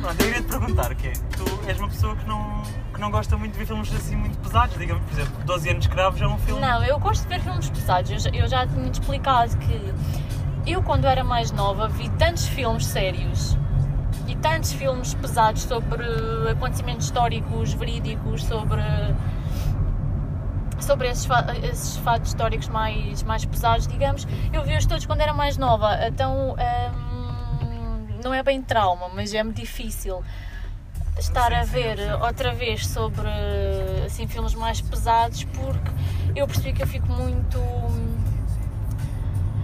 Pronto, eu iria te perguntar que é, tu és uma pessoa que não, que não gosta muito de ver filmes assim muito pesados, digamos, por exemplo, 12 anos de escravos é um filme. Não, eu gosto de ver filmes pesados. Eu já, já tinha te explicado que eu, quando era mais nova, vi tantos filmes sérios e tantos filmes pesados sobre acontecimentos históricos, verídicos, sobre sobre esses, fa- esses fatos históricos mais, mais pesados, digamos, eu vi-os todos quando era mais nova, então hum, não é bem trauma, mas é-me difícil estar a ver outra vez sobre assim, filmes mais pesados porque eu percebi que eu fico muito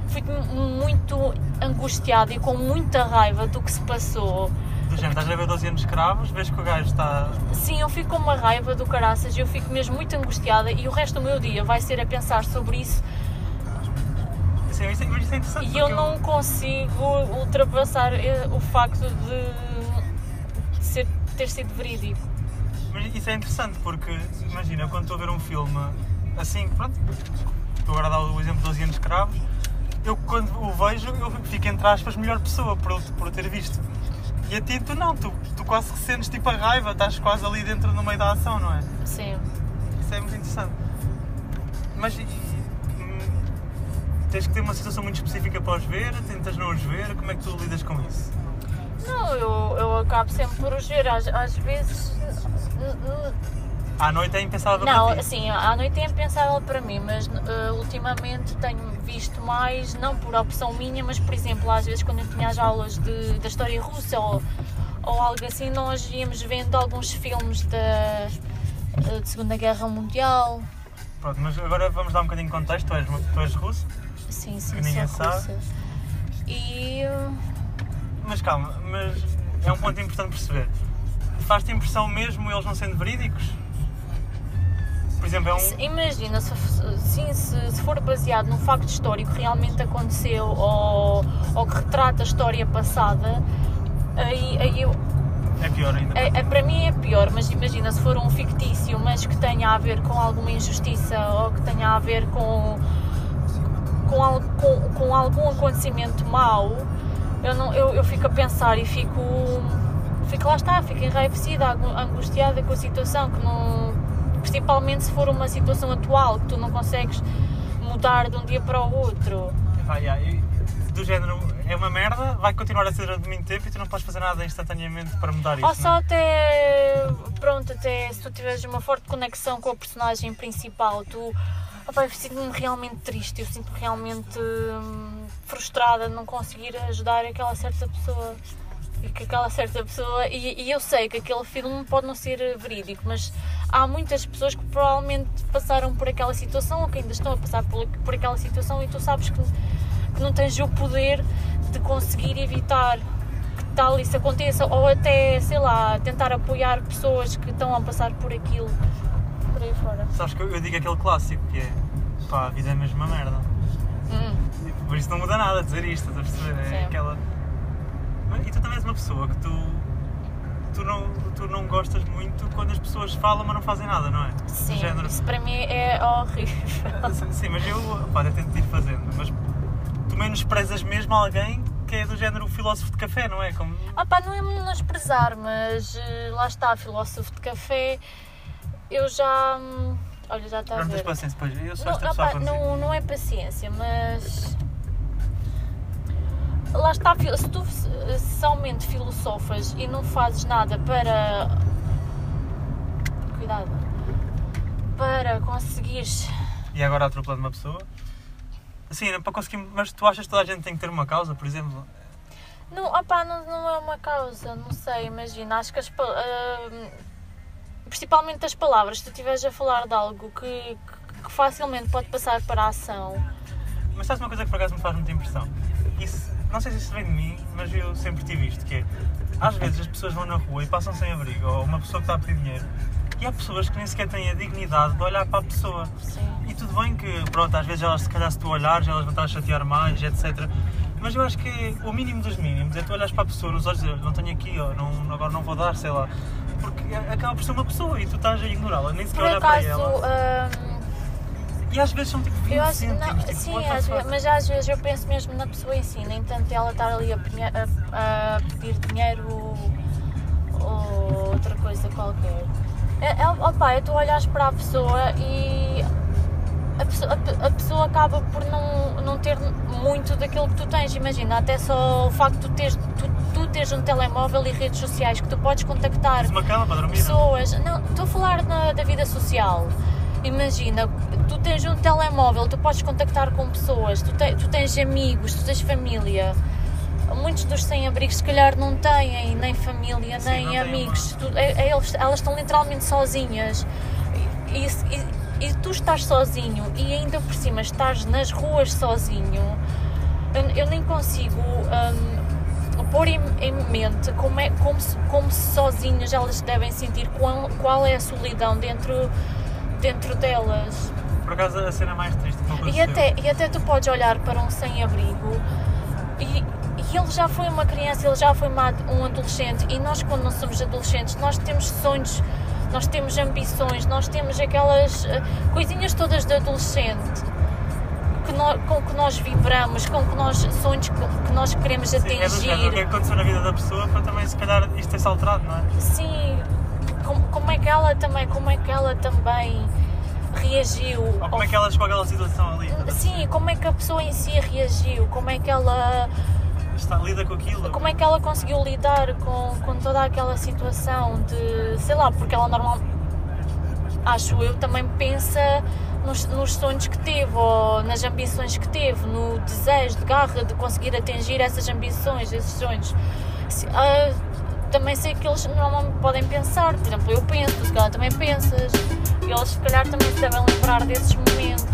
fico muito angustiada e com muita raiva do que se passou Do género, estás a ver 12 anos escravos, vês que o gajo está. Sim, eu fico com uma raiva do caraças, eu fico mesmo muito angustiada e o resto do meu dia vai ser a pensar sobre isso isso, é- mas isso é interessante. e eu porque não consigo ultrapassar eh, o facto de, ser, ter sido verídico. Mas isso é interessante porque, imagina, quando estou a ver um filme assim, pronto, estou agora a dar o exemplo de 12 anos de escravos, eu quando o vejo, eu fico entre aspas melhor pessoa por, eu- por eu ter visto. E a ti tu não, tu, tu quase que sentes tipo a raiva, estás quase ali dentro no meio da ação, não é? Sim. Isso é muito interessante. Mas tens que ter uma situação muito específica para os ver, tentas não os ver, como é que tu lidas com isso? Não, eu, eu acabo sempre por os ver, às, às vezes. À noite é impensável Não, para ti. assim, à noite é impensável para mim, mas eh, ultimamente tenho visto mais, não por opção minha, mas por exemplo, às vezes quando eu tinha as aulas de, da história russa ou, ou algo assim, nós íamos vendo alguns filmes da eh, de Segunda Guerra Mundial. Pronto, mas agora vamos dar um bocadinho de contexto, tu és, tu és russo, Sim, sim, Que ninguém sabe. E eh, mas calma, mas é um ponto importante perceber. Faz-te impressão mesmo eles não sendo verídicos? Por exemplo, é um. imagina, se, sim, se, se for baseado num facto histórico que realmente aconteceu ou, ou que retrata a história passada, aí, aí eu, É pior ainda. É, é- para mim é pior, mas imagina se for um fictício, mas que tenha a ver com alguma injustiça ou que tenha a ver com, com, algum acontecimento mau, eu, não, eu, eu fico a pensar e fico, fico lá está, fico enraivecida, angu- angustiada com a situação, que não, principalmente se for uma situação atual, que tu não consegues mudar de um dia para o outro. Ah, yeah, do género, é uma merda, vai continuar a ser durante muito tempo e tu não podes fazer nada instantaneamente para mudar isso. Ou só não é? até, pronto, até se tu tiveres uma forte conexão com a personagem principal, tu, opa, eu sinto-me realmente triste, eu sinto-me realmente hum, frustrada de não conseguir ajudar aquela certa pessoa. E que aquela certa pessoa, e, e eu sei que aquele filme pode não ser verídico, mas há muitas pessoas que provavelmente passaram por aquela situação ou que ainda estão a passar por, por aquela situação e tu sabes que, que não tens o poder de conseguir evitar que tal isso aconteça ou até, sei lá, tentar apoiar pessoas que estão a passar por aquilo por aí fora. Sabes que eu, eu digo aquele clássico que é pá, a vida é mesmo uma merda. Hum, Por isso não muda nada dizer isto, estás a perceber? É Sim. aquela. E tu também és uma pessoa que tu. Tu não, tu não gostas muito quando as pessoas falam, mas não fazem nada, não é? Sim, género, isso para mim é horrível. Sim, mas eu pá, até tento ir fazendo, mas tu menosprezas mesmo alguém que é do género filósofo de café, não é? Como... Ah pá, não é menosprezar, mas eh, lá está, filósofo de café, eu já. hum, Olha, já está a Não tens ver. paciência, pois eu sou Não, esta pessoa opá, a conduzir. não, não é paciência, mas. Lá está, se tu se somente filosofas e não fazes nada para. Cuidado. Para conseguires. E agora atropelando uma pessoa. Sim, para conseguir. Mas tu achas que toda a gente tem que ter uma causa, por exemplo? Não, opá, não, não é uma causa, não sei, imagina. Acho que as. ah, principalmente as palavras, se tu estiveres a falar de algo que, que- facilmente pode passar para a ação. Mas sabes uma coisa que por acaso me faz muita impressão? Isso, não sei se isso vem de mim, mas eu sempre tive isto, que é, às vezes as pessoas vão na rua e passam sem abrigo, ou uma pessoa que está a pedir dinheiro, e há pessoas que nem sequer têm a dignidade de olhar para a pessoa. Sim. E tudo bem que, pronto, às vezes elas, se calhar se tu olhares, elas vão estar a chatear mais, etc. Mas eu acho que o mínimo dos mínimos é tu olhares para a pessoa nos olhos e não tenho aqui, não, agora não vou dar, sei lá. Porque acaba por ser uma pessoa e tu estás a ignorá-la, nem sequer olhar para ela. ah, E às vezes são tipo 20 Eu acho, cêntimos, não, tipo, sim, às vezes, mas às vezes eu penso mesmo na pessoa em si, nem tanto ela estar ali a, a- a pedir dinheiro ou outra coisa qualquer. É, é, opa, é tu olhas para a pessoa e a pessoa, a, a pessoa acaba por não, não ter muito daquilo que tu tens. Imagina, até só o facto de tu teres, tu, tu teres um telemóvel e redes sociais que tu podes contactar não? pessoas. Não, estou a falar na- da vida social. Imagina, tu tens um telemóvel, tu podes contactar com pessoas, tu, te- tu tens amigos, tu tens família. Muitos dos sem-abrigos, se calhar, não têm nem família, Sim, nem amigos. Tu- é- é elas estão literalmente sozinhas. E, e- e tu estás sozinho e ainda por cima estás nas ruas sozinho. Eu, eu nem consigo hum, pôr em, em mente como, é, como, como sozinhas elas devem sentir, qual, qual é a solidão dentro, dentro delas. Por acaso a cena mais triste que E até, e até tu podes olhar para um sem-abrigo e, e ele já foi uma criança, ele já foi uma, um adolescente e nós quando não somos adolescentes nós temos sonhos, nós temos ambições, nós temos aquelas eh, coisinhas todas de adolescente que com que nós vibramos, com que nós sonhos que, que nós queremos Sim, é do género, o que atingir. é aconteceu na vida da pessoa para também se calhar isto ter-se alterado, não é? Sim, como, como é que ela também, como é que ela também reagiu? Ou como é que ela chegou àquela situação ali? Sim, como é que a pessoa em si reagiu? Como é que ela, Está, lida com aquilo? como é que ela conseguiu lidar com, com toda aquela situação de, sei lá, porque ela normal, acho eu, também pensa nos, nos sonhos que teve ou nas ambições que teve, no desejo de garra de conseguir atingir essas ambições, esses sonhos. Se- ah, também sei que eles normalmente podem pensar, por exemplo, eu penso, se calhar também pensas, e eles se calhar também se devem lembrar desses momentos.